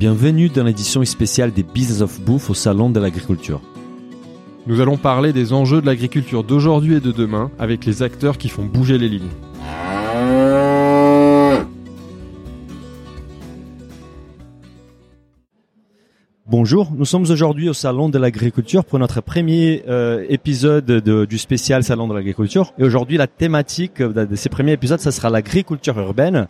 Bienvenue dans l'édition spéciale des Business of Bouffe au Salon de l'Agriculture. Nous allons parler des enjeux de l'agriculture d'aujourd'hui et de demain avec les acteurs qui font bouger les lignes. Bonjour, nous sommes aujourd'hui au Salon de l'Agriculture pour notre premier euh, épisode de- du spécial Salon de l'Agriculture. Et aujourd'hui, la thématique de, de ces premiers épisodes, ça sera l'agriculture urbaine.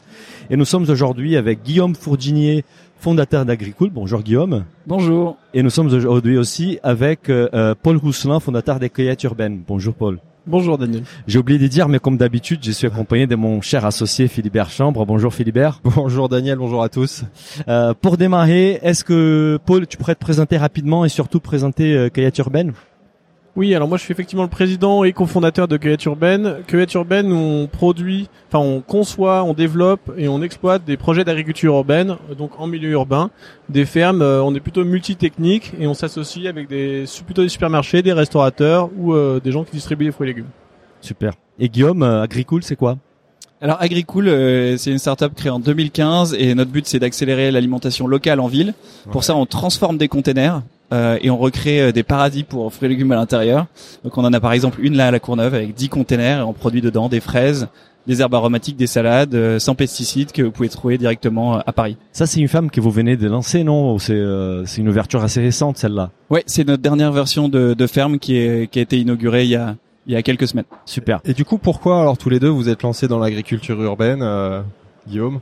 Et nous sommes aujourd'hui avec Guillaume Fourginier, fondateur d'Agricool. Bonjour Guillaume. Bonjour. Et nous sommes aujourd'hui aussi avec euh, euh, Paul Rousselin, fondateur des Cueillettes Urbaines. Bonjour Paul. Bonjour Daniel. J'ai oublié de dire, mais comme d'habitude, je suis accompagné de mon cher associé Philibert Chambre. Bonjour Philibert. Bonjour Daniel, bonjour à tous. Euh, pour démarrer, est-ce que Paul, tu pourrais te présenter rapidement et surtout présenter euh, Cueillette Urbaine Oui, alors moi je suis effectivement le président et cofondateur de Cueillette Urbaine. Cueillette Urbaine, on produit, enfin on conçoit, on développe et on exploite des projets d'agriculture urbaine, donc en milieu urbain, des fermes. euh, on est plutôt multitechnique et on s'associe avec des plutôt des supermarchés, des restaurateurs ou euh, des gens qui distribuent des fruits et légumes. Super. Et Guillaume, euh, Agricool, c'est quoi? Alors Agricool, euh, c'est une startup créée en 2015 et notre but c'est d'accélérer l'alimentation locale en ville. Pour ça, on transforme des containers euh, et on recrée euh, des paradis pour fruits et légumes à l'intérieur. Donc on en a par exemple une là à la Courneuve avec 10 containers et on produit dedans des fraises, des herbes aromatiques, des salades euh, sans pesticides que vous pouvez trouver directement euh, à Paris. Ça, c'est une femme que vous venez de lancer, non? Ou C'est euh, c'est une ouverture assez récente, celle-là? Ouais, c'est notre dernière version de, de ferme qui, est, qui a été inaugurée il y a, il y a quelques semaines. Super. Et du coup, pourquoi alors tous les deux vous êtes lancés dans l'agriculture urbaine, euh, Guillaume?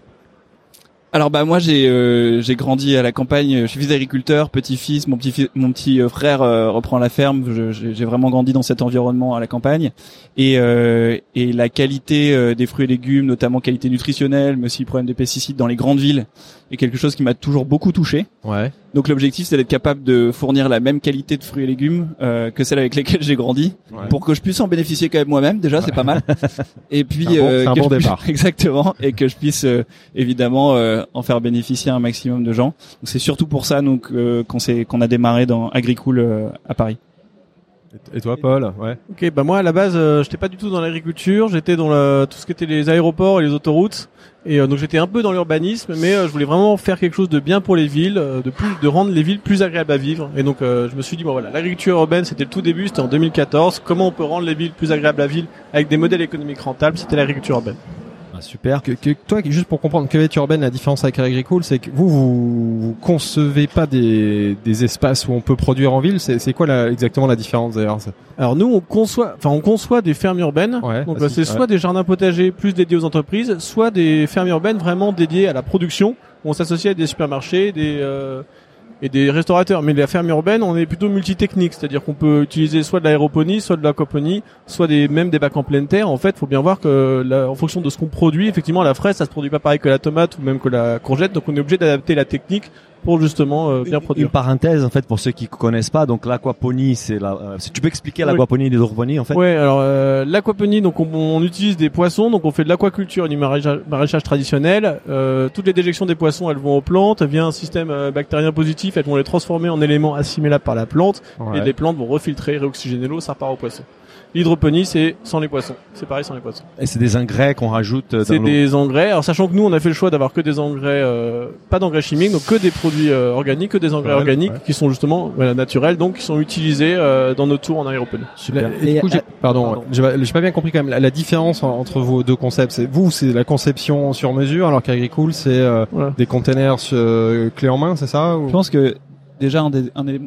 Alors bah moi j'ai euh, j'ai grandi à la campagne, je suis fils d'agriculteur, petit-fils, mon petit mon petit euh, frère euh, reprend la ferme, j'ai vraiment grandi dans cet environnement à la campagne. Et euh, et la qualité euh, des fruits et légumes, notamment qualité nutritionnelle, mais aussi problème des pesticides dans les grandes villes est quelque chose qui m'a toujours beaucoup touché. Ouais. Donc l'objectif c'est d'être capable de fournir la même qualité de fruits et légumes euh, que celle avec lesquelles j'ai grandi Ouais. pour que je puisse en bénéficier quand même moi-même déjà c'est pas mal et puis C'est un bon- euh, un que bon je puisse- départ. exactement et que je puisse euh, évidemment euh, en faire bénéficier un maximum de gens donc c'est surtout pour ça donc euh, qu'on s'est qu'on a démarré dans Agricool euh, à Paris Et toi, Paul? Ouais. Ok, bah moi à la base, euh, j'étais pas du tout dans l'agriculture, j'étais dans le, tout ce qui était les aéroports et les autoroutes, et euh, donc j'étais un peu dans l'urbanisme, mais euh, je voulais vraiment faire quelque chose de bien pour les villes, euh, de plus, de rendre les villes plus agréables à vivre. Et donc euh, je me suis dit bon voilà, l'agriculture urbaine c'était le tout début, c'était en 2014. Comment on peut rendre les villes plus agréables à vivre avec des modèles économiques rentables? C'était l'agriculture urbaine. Ah, super. Que, que- toi, juste pour comprendre cueillette urbaine, la différence avec agricole, c'est que vous, vous, vous concevez pas des, des espaces où on peut produire en ville. C'est quoi la, exactement la différence d'ailleurs Alors nous on conçoit, enfin on conçoit des fermes urbaines. Ouais. Donc bah, c'est ouais. soit des jardins potagers plus dédiés aux entreprises, soit des fermes urbaines vraiment dédiées à la production. Où on s'associe avec des supermarchés, des euh, et des restaurateurs. Mais la ferme urbaine, on est plutôt multitechnique, c'est-à-dire qu'on peut utiliser soit de l'aéroponie, soit de l'aquaponie, soit des même des bacs en pleine terre. En fait, faut bien voir que en fonction de ce qu'on produit, effectivement, la fraise, ça se produit pas pareil que la tomate ou même que la courgette. Donc on est obligé d'adapter la technique pour justement euh, bien produire. Une parenthèse, en fait, pour ceux qui connaissent pas. Donc, l'aquaponie, c'est la... euh, si tu peux expliquer Oui. l'aquaponie et l'hydroponie, en fait? Ouais, alors euh, l'aquaponie, donc on, on utilise des poissons, donc on fait de l'aquaculture et du maraîchage, maraîchage traditionnel. Euh, toutes les déjections des poissons, elles vont aux plantes, via un système euh, bactérien positif, elles vont les transformer en éléments assimilables par la plante, Ouais. et les plantes vont refiltrer, réoxygéner l'eau, ça repart aux poissons. L'hydroponie, c'est sans les poissons. C'est pareil sans les poissons. Et c'est des ingrédients qu'on rajoute euh, dans C'est des engrais. Alors sachant que nous, on a fait le choix d'avoir que des engrais, euh, pas d'engrais chimiques, donc que des produits euh, organiques, que des engrais Ouais, organiques ouais. qui sont justement voilà, naturels, donc qui sont utilisés euh, dans nos tours en aéroponie. Super. Et du coup, j'ai- pardon, pardon. j'ai pas- j'ai pas bien compris quand même la, la différence en- entre vos deux concepts. C'est vous, c'est la conception sur mesure, alors qu'Agricool, c'est euh, Voilà. des containers euh, clés en main, c'est ça ou... je pense que déjà un des un des,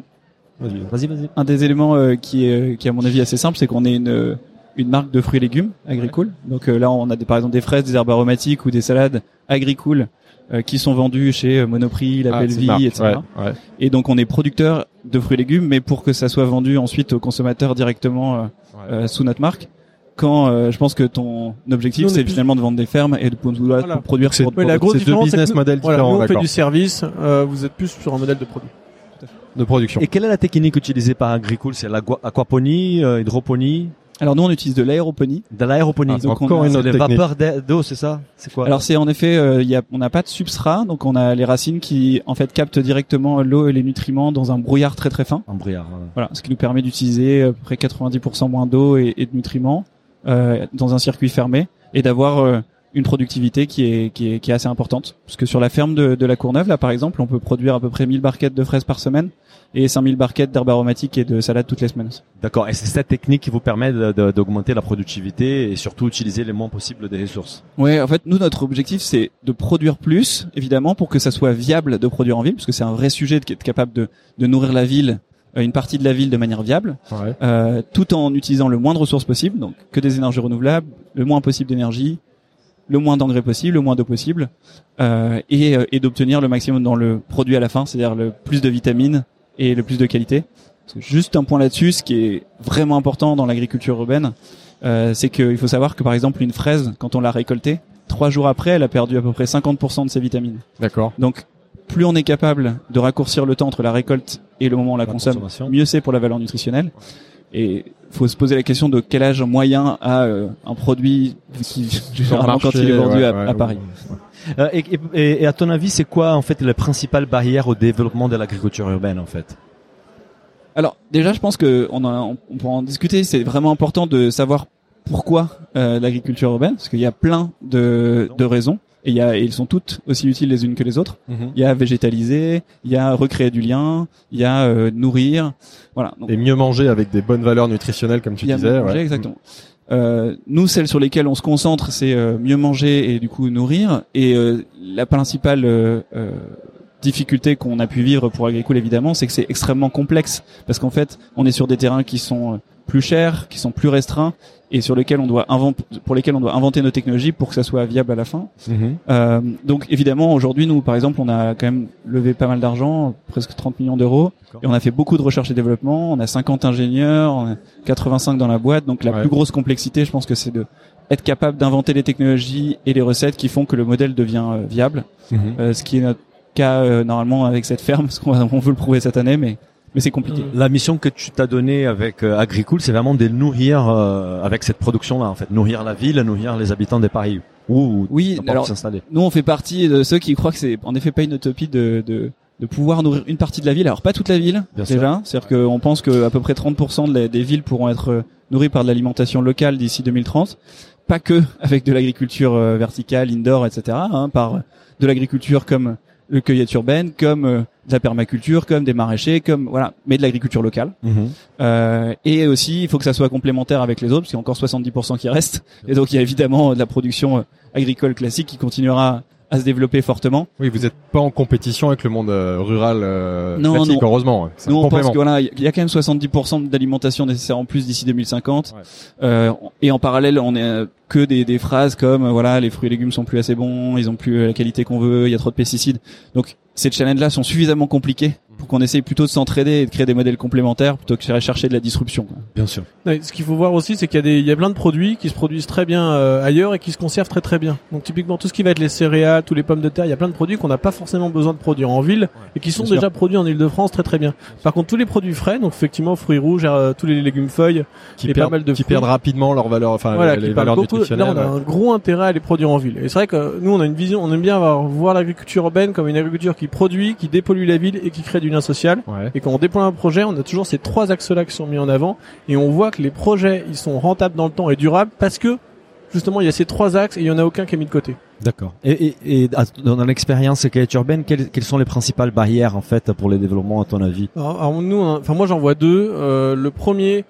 Vas-y. Vas-y, vas-y. un des éléments euh, qui est qui est à mon avis assez simple c'est qu'on est une une marque de fruits et légumes agricole donc euh, là on a des, par exemple des fraises des herbes aromatiques ou des salades agricoles euh, qui sont vendues chez euh, Monoprix, La Ah, Belle Vie, marque, etc. ouais, ouais. Et donc on est producteur de fruits et légumes, mais pour que ça soit vendu ensuite aux consommateurs directement euh, euh, sous notre marque. Quand euh, je pense que ton objectif c'est plus- finalement de vendre des fermes et de pouvoir Voilà. produire C'est- la pour- grosse c'est deux business models voilà, différents, nous, on fait du service, euh, vous êtes plus sur un modèle de produit. De production. Et quelle est la technique utilisée par Agricool C'est l'aquaponie, euh, hydroponie, Alors nous on utilise de l'aéroponie. de l'aéroponie. Ah, donc on encore a- une autre les technique. vapeurs d'eau, c'est ça? C'est quoi? Alors c'est en effet, euh, il y a, on n'a pas de substrat, donc on a les racines qui en fait captent directement l'eau et les nutriments dans un brouillard très très fin. En brouillard. voilà. Voilà, ce qui nous permet d'utiliser à peu près 90% moins d'eau et, et de nutriments euh, dans un circuit fermé et d'avoir euh, une productivité qui est, qui est, qui est assez importante. Parce que sur la ferme de, de la Courneuve, là, par exemple, on peut produire à peu près 1000 barquettes de fraises par semaine et 5000 barquettes d'herbes aromatiques et de salades toutes les semaines. D'accord. Et c'est cette technique qui vous permet d'augmenter la productivité et surtout utiliser le moins possible des ressources. Ouais, en fait, nous, notre objectif, c'est de produire plus, évidemment, pour que ça soit viable de produire en ville, parce que c'est un vrai sujet d'être capable de, de nourrir la ville, euh, une partie de la ville de manière viable, Ouais. euh, tout en utilisant le moins de ressources possible, donc que des énergies renouvelables, le moins possible d'énergie, le moins d'engrais possible, le moins d'eau possible, euh, et, euh, et d'obtenir le maximum dans le produit à la fin, c'est-à-dire le plus de vitamines et le plus de qualité. Parce que juste un point là-dessus, ce qui est vraiment important dans l'agriculture urbaine, euh, c'est qu'il faut savoir que par exemple une fraise, quand on l'a récoltée, trois jours après, elle a perdu à peu près 50% de ses vitamines. D'accord. Donc, plus on est capable de raccourcir le temps entre la récolte et le moment où on la, La consomme, mieux c'est pour la valeur nutritionnelle. Et faut se poser la question de quel âge moyen a euh, un produit qui généralement quand il est vendu ouais, à, ouais, à Paris. Euh, et, et- et à ton avis, c'est quoi en fait les principales barrières au développement de l'agriculture urbaine en fait? Alors déjà, je pense que on, a- on, on pourra en discuter. C'est vraiment important de savoir pourquoi euh, l'agriculture urbaine, parce qu'il y a plein de, de raisons. Et, il y a, et ils sont toutes aussi utiles les unes que les autres. Il y a végétaliser, il y a recréer du lien, il y a euh, nourrir. Voilà. Donc, Et mieux manger avec des bonnes valeurs nutritionnelles, comme tu il y a disais. mieux manger, ouais. exactement. Euh, nous, celles sur lesquelles on se concentre, c'est euh, mieux manger et du coup nourrir. Et euh, la principale euh, euh, difficulté qu'on a pu vivre pour Agricole, évidemment, c'est que c'est extrêmement complexe parce qu'en fait, on est sur des terrains qui sont euh, plus chers, qui sont plus restreints et sur lesquels on doit inventer, pour lesquels on doit inventer nos technologies pour que ça soit viable à la fin. Mhm. Euh, donc évidemment aujourd'hui nous par exemple on a quand même levé pas mal d'argent, presque 30 millions d'euros et on a fait beaucoup de recherche et développement, on a 50 ingénieurs, on a 85 dans la boîte donc la Ouais. plus grosse complexité je pense que c'est de être capable d'inventer les technologies et les recettes qui font que le modèle devient euh, viable, Mhm. Euh, ce qui est notre cas normalement avec cette ferme parce qu'on on veut le prouver cette année mais mais c'est compliqué. La mission que tu t'as donnée avec euh, Agricool, c'est vraiment de nourrir euh, avec cette production-là en fait, nourrir la ville, nourrir les habitants des Paris ou Oui, alors. Nous, on fait partie de ceux qui croient que c'est en effet pas une utopie de, de, de pouvoir nourrir une partie de la ville. Alors pas toute la ville, Bien sûr. déjà. C'est-à-dire qu'on pense que à peu près 30% de la- des villes pourront être euh, nourries par de l'alimentation locale d'ici 2030. Pas que avec de l'agriculture euh, verticale, indoor, etc. hein, par de l'agriculture comme le cueillette urbaine, comme euh, de la permaculture, comme des maraîchers, comme voilà, mais de l'agriculture locale. Mhm. Euh, et aussi, il faut que ça soit complémentaire avec les autres, parce qu'il y a encore 70% qui restent. Et donc, il y a évidemment de la production euh, agricole classique qui continuera à se développer fortement. Oui, vous n'êtes pas en compétition avec le monde euh, rural euh, Non, classique, non. heureusement. Nous, on pense que voilà, il y a quand même 70% d'alimentation nécessaire en plus d'ici 2050. Ouais. Euh, et en parallèle, on est euh, que des, des phrases comme euh, voilà, les fruits et légumes sont plus assez bons, ils ont plus euh, la qualité qu'on veut, il y a trop de pesticides. Donc, ces challenges-là sont suffisamment compliqués pour qu'on essaye plutôt de s'entraider et de créer des modèles complémentaires plutôt que de chercher de la disruption. Bien sûr. Ouais, ce qu'il faut voir aussi, c'est qu'il y a des, il y a plein de produits qui se produisent très bien euh, ailleurs et qui se conservent très très bien. Donc typiquement tout ce qui va être les céréales, tous les pommes de terre, il y a plein de produits qu'on n'a pas forcément besoin de produire en ville et qui sont bien déjà produits en Île-de-France très très bien. Par contre tous les produits frais, donc effectivement fruits rouges, euh, tous les légumes feuilles, qui et pas perdent, mal de qui fruits. perdent rapidement leur valeur, enfin voilà, les valeurs beaucoup. Là nutritionnelles. on a un gros intérêt à les produire en ville. Et c'est vrai que nous on a une vision, on aime bien avoir, voir l'agriculture urbaine comme une agriculture qui produit, qui dépollue la ville et qui crée du lien social. Ouais. Et quand on déploie un projet, on a toujours ces trois axes-là qui sont mis en avant, et on voit que les projets, ils sont rentables dans le temps et durables parce que justement il y a ces trois axes et il y en a aucun qui est mis de côté. D'accord. Et, et, et à- dans l'expérience qualité urbaine, quelles, quelles sont les principales barrières en fait pour les développements à ton avis? Alors, alors nous, enfin moi j'en vois deux. Euh, le premier,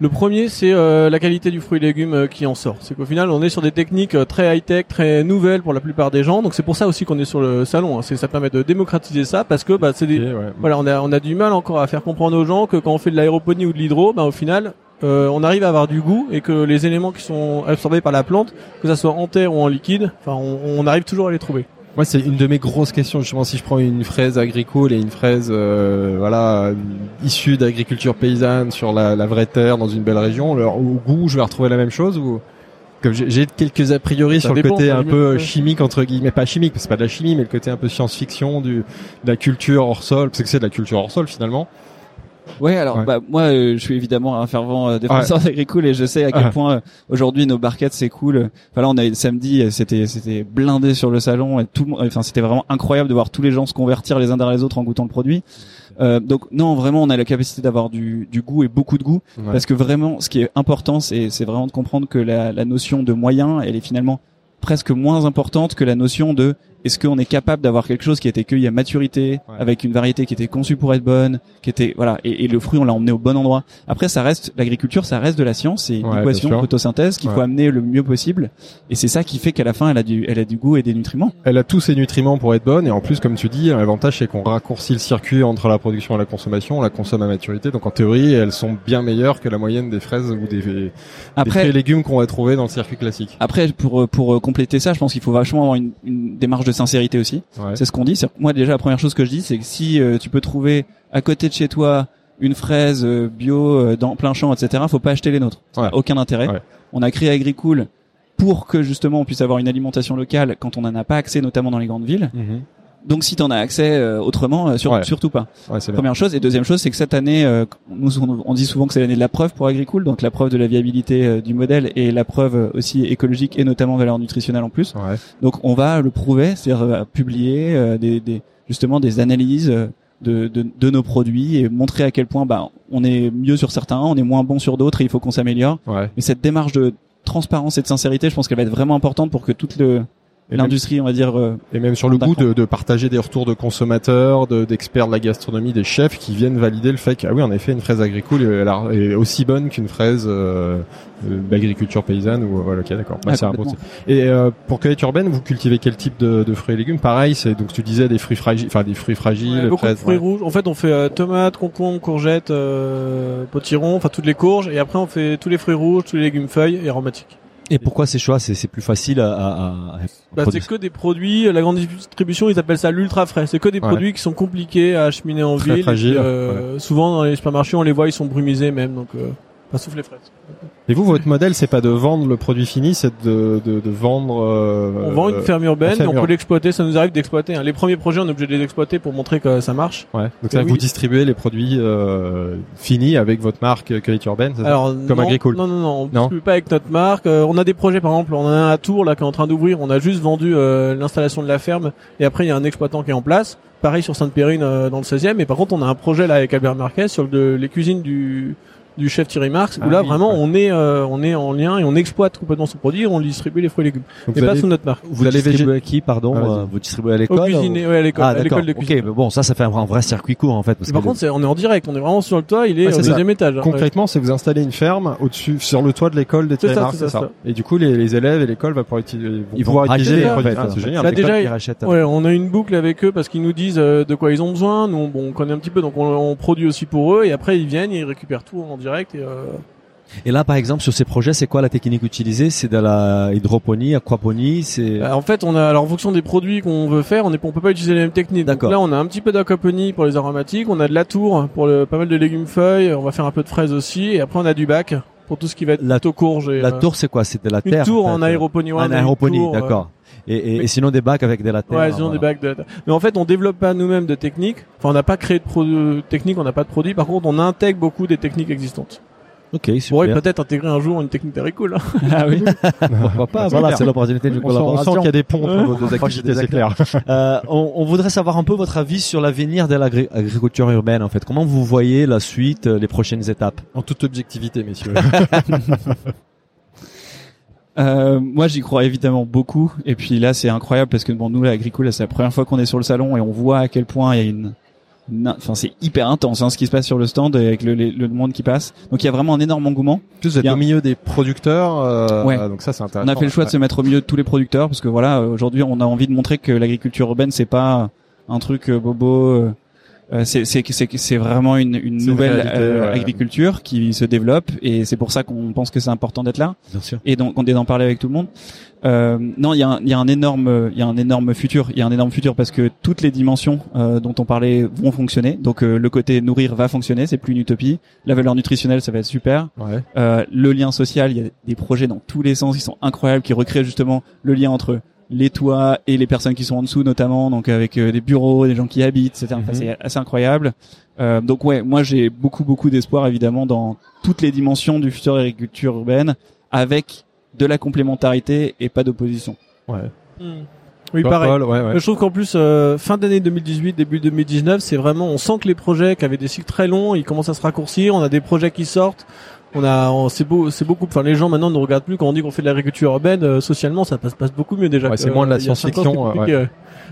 le premier c'est euh, la qualité du fruit et légumes euh, qui en sort. C'est qu'au final on est sur des techniques euh, très high tech, très nouvelles pour la plupart des gens. Donc c'est pour ça aussi qu'on est sur le salon. hein. C'est ça permet de démocratiser ça parce que bah c'est des ouais. Voilà, on a, on a du mal encore à faire comprendre aux gens que quand on fait de l'aéroponie ou de l'hydro, ben au final, euh, on arrive à avoir du goût et que les éléments qui sont absorbés par la plante, que ça soit en terre ou en liquide, enfin, on, on arrive toujours à les trouver. Moi, c'est une de mes grosses questions. Justement, si je prends une fraise agricole et une fraise, euh, voilà, issue d'agriculture paysanne sur la, la vraie terre dans une belle région, leur, au goût, je vais retrouver la même chose ou comme j'ai quelques a priori Ça sur le côté un peu chimique entre guillemets, pas chimique, parce que c'est pas de la chimie, mais le côté un peu science-fiction du de la culture hors sol, parce que c'est de la culture hors sol finalement. Ouais, alors Ouais. bah moi euh, je suis évidemment un fervent euh, défenseur agricole et je sais à quel Ouais. point euh, aujourd'hui nos barquettes c'est cool. Enfin là on a eu samedi euh, c'était c'était blindé sur le salon et tout le monde enfin c'était vraiment incroyable de voir tous les gens se convertir les uns derrière les autres en goûtant le produit. Euh, donc non vraiment on a la capacité d'avoir du du goût et beaucoup de goût Ouais. parce que vraiment ce qui est important c'est c'est vraiment de comprendre que la la notion de moyen elle est finalement presque moins importante que la notion de est-ce qu'on est capable d'avoir quelque chose qui a été cueilli à maturité, Ouais. avec une variété qui était conçue pour être bonne, qui était voilà, et, et le fruit on l'a emmené au bon endroit. Après, ça reste l'agriculture, ça reste de la science, c'est une Ouais, équation, photosynthèse qu'il faut amener le mieux possible, et c'est ça qui fait qu'à la fin, elle a du, elle a du goût et des nutriments. Elle a tous ses nutriments pour être bonne et en plus, comme tu dis, l'avantage c'est qu'on raccourcit le circuit entre la production et la consommation. On la consomme à maturité, donc en théorie, elles sont bien meilleures que la moyenne des fraises ou des, des Après, et légumes qu'on va trouver dans le circuit classique. après pour pour euh, compléter ça, je pense qu'il faut vachement avoir une, une démarche de sincérité aussi. Ouais. C'est ce qu'on dit. Moi, déjà, la première chose que je dis, c'est que si euh, tu peux trouver à côté de chez toi une fraise euh, bio euh, dans plein champ, etc., faut pas acheter les nôtres. Ça Ouais. Aucun intérêt. Ouais. On a créé Agricool pour que justement on puisse avoir une alimentation locale quand on n'en a pas accès, notamment dans les grandes villes. Mhm. Donc, si tu en as accès euh, autrement, euh, sur- Ouais. surtout pas. Ouais. Première chose. Et deuxième chose, c'est que cette année, euh, nous on on dit souvent que c'est l'année de la preuve pour Agricool, donc la preuve de la viabilité euh, du modèle et la preuve euh, aussi écologique et notamment valeur nutritionnelle en plus. Ouais. Donc on va le prouver, c'est-à-dire euh, publier euh, des, des- justement des analyses de, de, de nos produits et montrer à quel point bah, on est mieux sur certains, on est moins bon sur d'autres et il faut qu'on s'améliore. Ouais. Mais cette démarche de transparence et de sincérité, je pense qu'elle va être vraiment importante pour que toute le l'industrie, on va dire, euh, et même sur le goût de, de partager des retours de consommateurs, de- d'experts de, la gastronomie, des chefs qui viennent valider le fait que ah oui en effet une fraise agricole elle a- est aussi bonne qu'une fraise euh, euh, d'agriculture paysanne ou voilà ok d'accord. Bah, Ah, c'est un bon. Et euh, pour cueillette urbaine, vous cultivez quel type de, de fruits et légumes? Pareil, c'est donc tu disais des fruits fragiles, enfin des fruits fragiles, Ouais, beaucoup de fraises. fruits ouais. rouges. En fait, on fait euh, tomates, concombres, courgettes, euh, potirons, enfin toutes les courges. Et après, on fait tous les fruits rouges, tous les légumes feuilles et aromatiques. Et pourquoi ces choix C'est plus facile à, à, Bah, c'est que des produits. La grande distribution, ils appellent ça l'ultra frais. C'est que des Ouais. produits qui sont compliqués à acheminer en Très ville. puis, euh, Souvent dans les supermarchés, on les voit, ils sont brumisés même. Donc, euh, Et vous, votre modèle, c'est pas de vendre le produit fini, c'est de, de, de vendre. euh, On vend une ferme urbaine, ferme on peut l'exploiter. Ça nous arrive d'exploiter. hein. Les premiers projets, on est obligé de les exploiter pour montrer que ça marche. Ouais. Donc ça, vous distribuez les produits euh, finis avec votre marque euh, Cueillette Urbaine. c'est ça Alors Comme non, Agricole. Non, non, non, on Non. distribue pas avec notre marque. Euh, on a des projets, par exemple, on en a un à Tours là qui est en train d'ouvrir. On a juste vendu euh, l'installation de la ferme, et après il y a un exploitant qui est en place. Pareil sur Sainte-Périne euh, dans le 16e. Et par contre, on a un projet là avec Albert Marquez sur le- les cuisines du du chef Thierry Marx, où Ah là oui, vraiment ouais. on est euh, on est en lien et on exploite complètement son produit, et on distribue les fruits et légumes, Donc mais vous pas allez- sous notre marque. Vous, allez distribuez végé- à qui, pardon Ah, euh, Vous distribuez à Au l'école cuisinier, ou- ouais, à l'école, Ah à d'accord. l'école de Ok, cuisine. mais bon, ça, ça fait un, vrai circuit court en fait. Parce Mais par contre, c'est- on est en direct, on est vraiment sur le toit, il est Ouais, au c'est ça. deuxième étage. hein, ouais. Concrètement, c'est vous installer une ferme au-dessus, sur le toit de l'école des Thierry Marx, c'est ça. Et du coup, les, élèves et l'école va pouvoir utiliser, vont ils vont pouvoir racheter, utiliser les produits. c'est euh, génial. Là, rachète. Ouais, on a une boucle avec eux parce qu'ils nous disent euh, de quoi ils ont besoin. Nous, on, bon, on connaît un petit peu, donc on, on produit aussi pour eux. Et après, ils viennent, ils récupèrent tout en direct. Et, euh, Et là, par exemple, sur ces projets, c'est quoi la technique utilisée? C'est de la hydroponie, aquaponie, c'est euh, en fait, on a alors en fonction des produits qu'on veut faire, on on peut pas utiliser les mêmes techniques. D'accord. là, on a un petit peu d'aquaponie pour les aromatiques, on a de la tour pour le, pas mal de légumes feuilles. On va faire un peu de fraises aussi. Et après, on a du bac pour tout ce qui va être La- plutôt courge. Et, la euh, tour, c'est quoi? C'est de la une terre tour en, en fait. aéroponie. ouais, En aéroponie, euh, d'accord. Et, et, Mais- et sinon des bacs avec de la terre. Ouais, sinon voilà. des bacs de... Mais en fait, on développe pas nous-mêmes de techniques. Enfin, on n'a pas créé de pro- techniques, on n'a pas de produits. Par contre, on intègre beaucoup des techniques existantes. Ok, On pourrait super. peut-être intégrer un jour une technique d'agricoule. hein. ah oui. Pourquoi pas Voilà, c'est l'opportunité de On sent, on sent collaboration. qu'il y a des ponts entre vos deux activités, c'est clair. Euh, on, on voudrait savoir un peu votre avis sur l'avenir de l'agriculture urbaine. En fait, comment vous voyez la suite, euh, les prochaines étapes? En toute objectivité, messieurs. Euh, moi, j'y crois évidemment beaucoup. Et puis là, c'est incroyable parce que bon, nous, l'Agricola, c'est la première fois qu'on est sur le salon et on voit à quel point il y a une, enfin, c'est hyper intense hein, ce qui se passe sur le stand avec le, le, le monde qui passe. Donc, il y a vraiment un énorme engouement. En plus, vous êtes a- au milieu des producteurs, euh, Ouais. donc ça, c'est On intéressant. a fait le choix de se mettre au milieu de tous les producteurs parce que voilà, euh, aujourd'hui, on a envie de montrer que l'agriculture urbaine, c'est pas un truc euh, bobo. Euh, c'est vraiment une, une nouvelle réalité, euh, ouais. agriculture qui se développe et c'est pour ça qu'on pense que c'est important d'être là. Bien sûr. et donc on est d'en parler avec tout le monde. Euh, non, il y a un, y a un énorme, il y a un énorme futur. Il y a un énorme futur parce que toutes les dimensions euh, dont on parlait vont fonctionner. Donc euh, le côté nourrir va fonctionner, c'est plus une utopie. La valeur nutritionnelle, ça va être super. Ouais. Euh, le lien social, il y a des projets dans tous les sens qui sont incroyables, qui recréent justement le lien entre les toits et les personnes qui sont en dessous notamment, donc avec euh, des bureaux, des gens qui habitent, etc. Enfin, Mhm. c'est assez incroyable. Euh, donc ouais, moi j'ai beaucoup beaucoup d'espoir évidemment dans toutes les dimensions du futur de l'agriculture urbaine, avec de la complémentarité et pas d'opposition. Ouais. Oui, Paul, pareil. Paul, ouais, ouais. Je trouve qu'en plus, euh, fin d'année 2018, début 2019, c'est vraiment, on sent que les projets qui avaient des cycles très longs, ils commencent à se raccourcir. On a des projets qui sortent. On a, on- c'est beau, c'est beaucoup. Enfin, les gens maintenant ne regardent plus quand on dit qu'on fait de l'agriculture urbaine. euh, socialement, ça passe, passe beaucoup mieux déjà. Ouais, c'est moins de la science-fiction, ouais.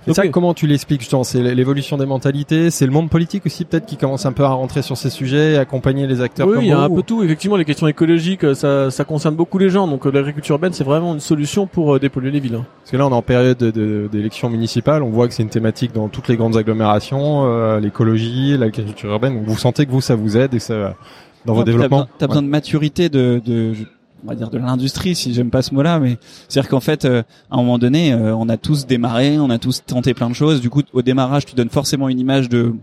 Et ça, comment tu l'expliques justement? C'est l'évolution des mentalités, c'est le monde politique aussi peut-être qui commence un peu à rentrer sur ces sujets, et accompagner les acteurs Oui, il y a un peu tout. Effectivement, les questions écologiques, euh, ça, ça concerne beaucoup les gens. Donc, euh, l'agriculture urbaine, c'est vraiment une solution pour euh, dépolluer les villes. hein. Parce que là, on est en période de- de- d'élections municipales, on voit que c'est une thématique dans toutes les grandes agglomérations, euh, l'écologie, l'agriculture urbaine. Donc vous sentez que vous, ça vous aide et ça dans vos Ouais, développements. T'as besoin, t'as besoin de maturité de, de, on va dire de l'industrie, si j'aime pas ce mot-là, mais c'est-à-dire qu'en fait, euh, à un moment donné, euh, on a tous démarré, on a tous tenté plein de choses. Du coup, au démarrage, tu donnes forcément une image de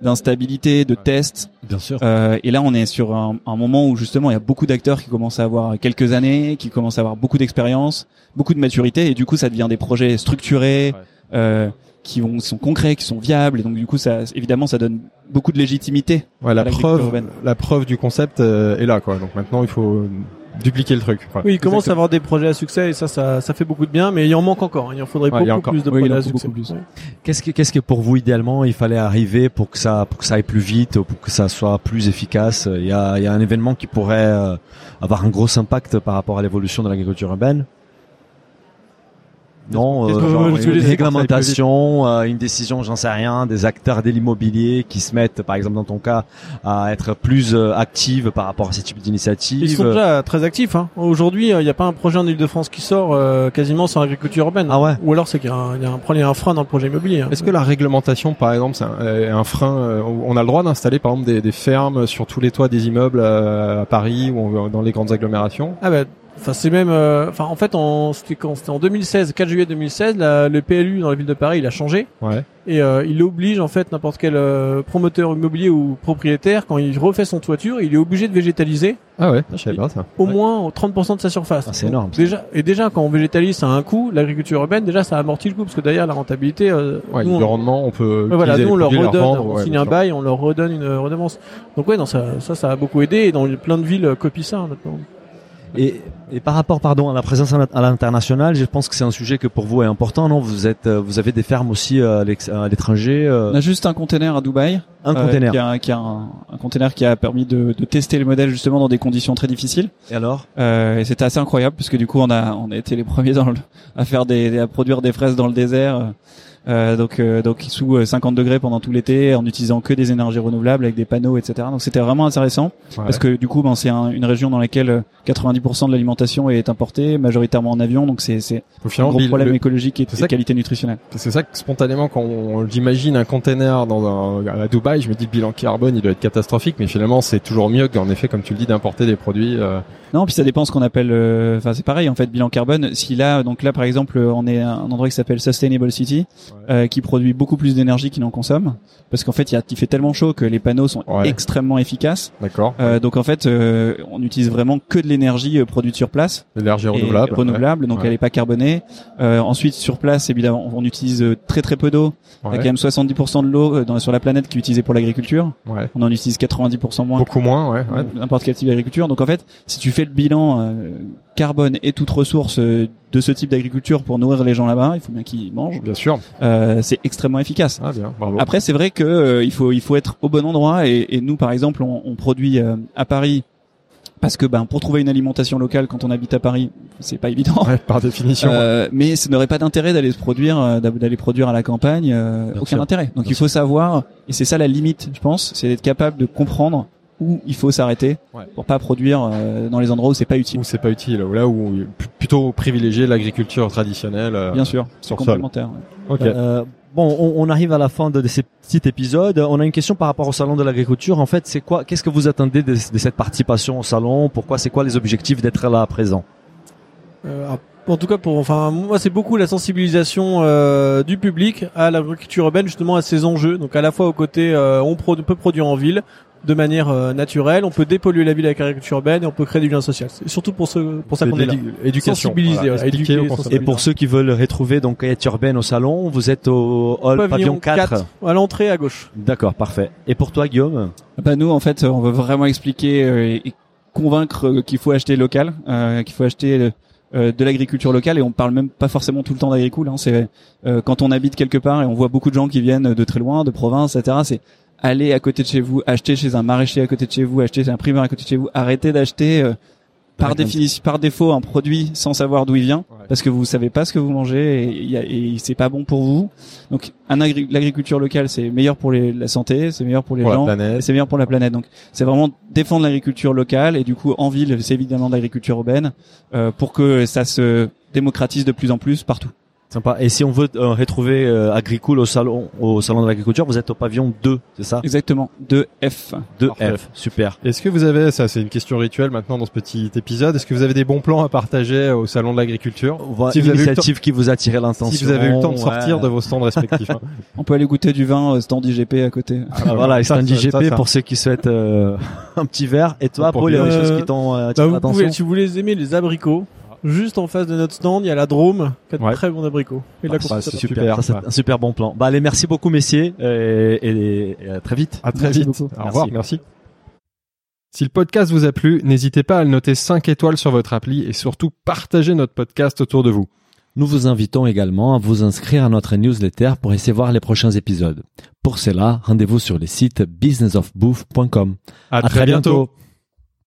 d'instabilité, de test. Bien sûr. Euh, et là, on est sur un, un moment où justement, il y a beaucoup d'acteurs qui commencent à avoir quelques années, qui commencent à avoir beaucoup d'expérience, beaucoup de maturité, et du coup, ça devient des projets structurés, euh, qui vont, sont concrets, qui sont viables, et donc du coup, ça, évidemment, ça donne beaucoup de légitimité. Ouais, la à preuve, la preuve du concept euh, est là, quoi. Donc maintenant, il faut euh, dupliquer le truc. quoi. Oui, il commence à avoir des projets à succès et ça, ça, ça fait beaucoup de bien. Mais il en manque encore. hein. Il en faudrait Ouais, beaucoup encore- plus de oui, projets à succès. beaucoup plus. Ouais. Qu'est-ce que, qu'est-ce que pour vous idéalement il fallait arriver pour que ça, pour que ça aille plus vite, pour que ça soit plus efficace? Il y a, il y a un événement qui pourrait euh, avoir un gros impact par rapport à l'évolution de l'agriculture urbaine. Non, euh, que vous genre voulez une réglementation, euh, une décision, j'en sais rien, des acteurs de l'immobilier qui se mettent, par exemple dans ton cas, à être plus euh, actives par rapport à ces types d'initiatives. Ils sont déjà très actifs. Hein. Aujourd'hui, euh, il n'y a pas un projet en Ile-de-France qui sort euh, quasiment sans agriculture urbaine. Ah ouais. Ou alors c'est qu'il y a un, il y a un problème, un frein dans le projet immobilier. hein. Est-ce que la réglementation, par exemple, c'est un, euh, un frein euh, On a le droit d'installer, par exemple, des, des fermes sur tous les toits des immeubles euh, à Paris ou dans les grandes agglomérations? Ah bah, enfin c'est même, euh, enfin en fait, en, c'était quand c'était en 2016, 4 juillet 2016, la- le PLU dans la ville de Paris, il a changé Ouais. et euh, il oblige en fait n'importe quel euh, promoteur immobilier ou propriétaire quand il refait son toiture, il est obligé de végétaliser Ah ouais, je savais pas ça. au Ouais. moins 30% de sa surface. Ah, c'est énorme, ça. Déjà et déjà quand on végétalise, ça a un coût. L'agriculture urbaine, déjà ça amortit le coût parce que derrière la rentabilité, euh, Ouais, nous, le on- rendement, on peut voilà, nous on leur produits, redonne, on signe un bail, on leur redonne une euh, redevance. Donc ouais, non, ça, ça, ça a beaucoup aidé et dans plein de villes euh, copient ça maintenant. Et, et par rapport, pardon, à la présence à l'in- à l'international, je pense que c'est un sujet que pour vous est important, non? Vous êtes, euh, vous avez des fermes aussi euh, à l'étranger, euh, On a juste un container à Dubaï. un euh, container. qui a, qui a un, un container qui a permis de, de tester le modèle justement dans des conditions très difficiles. Et alors? Euh, et c'était assez incroyable parce que du coup on a on a été les premiers dans le, à faire des à produire des fraises dans le désert. Euh, donc euh, donc sous euh, 50 degrés pendant tout l'été en utilisant que des énergies renouvelables avec des panneaux etc. Donc c'était vraiment intéressant Ouais. parce que du coup ben c'est un- une région dans laquelle euh, 90% de l'alimentation est importée majoritairement en avion donc c'est c'est un gros problème le- écologique et de qualité nutritionnelle. C'est ça que spontanément, quand on, j'imagine un container dans un, à Dubaï, je me dis le bilan carbone, il doit être catastrophique, mais finalement, c'est toujours mieux qu'en effet, comme tu le dis, d'importer des produits. euh, Non, puis ça dépend ce qu'on appelle. euh, Enfin, c'est pareil en fait, bilan carbone. Si là, donc là, par exemple, on est à un endroit qui s'appelle Sustainable City, euh, qui produit beaucoup plus d'énergie qu'il n'en consomme, parce qu'en fait, il, y a, il fait tellement chaud que les panneaux sont Ouais. extrêmement efficaces. D'accord. Euh, donc en fait, euh, on utilise vraiment que de l'énergie euh, produite sur place, L'énergie renouvelable. renouvelable, donc Ouais. elle est pas carbonée. Euh, ensuite, sur place, évidemment, on utilise euh, très très peu d'eau. Il y a quand même 70% de l'eau dans- sur la planète qui est utilisée pour l'agriculture. Ouais. On en utilise 90% moins Beaucoup moins, ouais. ouais. n'importe quel type d'agriculture. Donc en fait, si tu fais le bilan euh, carbone et toute ressource euh, de ce type d'agriculture pour nourrir les gens là-bas, il faut bien qu'ils mangent. Bien sûr. Euh, c'est extrêmement efficace. Ah bien, bravo. Après, c'est vrai que euh, il faut il faut être au bon endroit et, et nous, par exemple, on, on produit euh, à Paris. Parce que ben pour trouver une alimentation locale quand on habite à Paris, c'est pas évident. Ouais, par définition. Euh, mais ça n'aurait pas d'intérêt d'aller se produire, d'aller produire à la campagne, euh, aucun sûr. intérêt. Donc Bien il faut savoir, et c'est ça la limite, je pense, c'est d'être capable de comprendre où il faut s'arrêter Ouais. pour pas produire euh, dans les endroits où c'est pas utile. Où c'est pas utile, ou là où p- plutôt privilégier l'agriculture traditionnelle. euh, Bien sûr, sur sol. complémentaire. ouais. Ok. Euh, bon, on, on arrive à la fin de, de ces petits épisodes. On a une question par rapport au salon de l'agriculture. En fait, c'est quoi Qu'est-ce que vous attendez de, de cette participation au salon? Pourquoi C'est quoi les objectifs d'être là à présent? Euh, en tout cas, pour enfin moi, c'est beaucoup la sensibilisation euh, du public à l'agriculture urbaine, justement à ces enjeux. Donc à la fois au côté, euh, on pro- peut produire en ville de manière euh, naturelle, on peut dépolluer la ville avec l'agriculture urbaine et on peut créer du lien social. C'est surtout pour ce pour ça qu'on est là. Éducation. Sensibiliser, voilà, éduquer. Et pour ceux qui veulent retrouver donc Hayat Urbaine au salon, vous êtes au hall pavillon, 4. à l'entrée à gauche. D'accord, parfait. Et pour toi, Guillaume? Bah nous, en fait, on veut vraiment expliquer euh, et, et convaincre euh, qu'il faut acheter local, euh, qu'il faut acheter euh, de l'agriculture locale. Et on parle même pas forcément tout le temps d'agriculture. Hein, c'est euh, quand on habite quelque part et on voit beaucoup de gens qui viennent de très loin, de province, etc. C'est allez à côté de chez vous, achetez chez un maraîcher à côté de chez vous, achetez chez un primeur à côté de chez vous. Arrêtez d'acheter euh, par définition, par défaut, un produit sans savoir d'où il vient, Ouais. parce que vous savez pas ce que vous mangez et, a- et c'est pas bon pour vous. Donc, un agri- l'agriculture locale, c'est meilleur pour les- la santé, c'est meilleur pour les Pour gens, et c'est meilleur pour la planète. Donc, c'est vraiment défendre l'agriculture locale et du coup, en ville, c'est évidemment l'agriculture urbaine euh, pour que ça se démocratise de plus en plus partout. Sympa. Et si on veut euh, retrouver euh, Agricool au salon, au salon de l'agriculture, vous êtes au pavillon 2, c'est ça? Exactement. 2F. 2F. Parfait. Super. Est-ce que vous avez, ça c'est une question rituelle maintenant dans ce petit épisode, est-ce que vous avez des bons plans à partager au salon de l'agriculture? Voilà, Si vous avez eu le initiative qui vous a attiré l'attention. Si vous avez eu le temps de sortir ouais. de vos stands respectifs. hein. On peut aller goûter du vin euh, stand IGP à côté. Ah, voilà, c'est un ça, IGP ça, ça. pour ceux qui souhaitent euh, un petit verre. Et toi, Pour Paul, il y a des bien. choses Euh, qui t'ont euh, Bah, attiré vous l'attention? si vous voulez aimer les abricots, juste en face de notre stand, il y a la Drôme, qui a de Ouais. très bons abricots. Et la Ah, ça, c'est super. Ça, c'est ouais. un super bon plan. Bah, allez, merci beaucoup, messieurs, et, et- et à très vite. À très Merci vite. beaucoup. Au Merci. revoir, merci. Si le podcast vous a plu, n'hésitez pas à le noter 5 étoiles sur votre appli et surtout partagez notre podcast autour de vous. Nous vous invitons également à vous inscrire à notre newsletter pour essayer voir les prochains épisodes. Pour cela, rendez-vous sur le site businessofbooth.com. À, À très bientôt.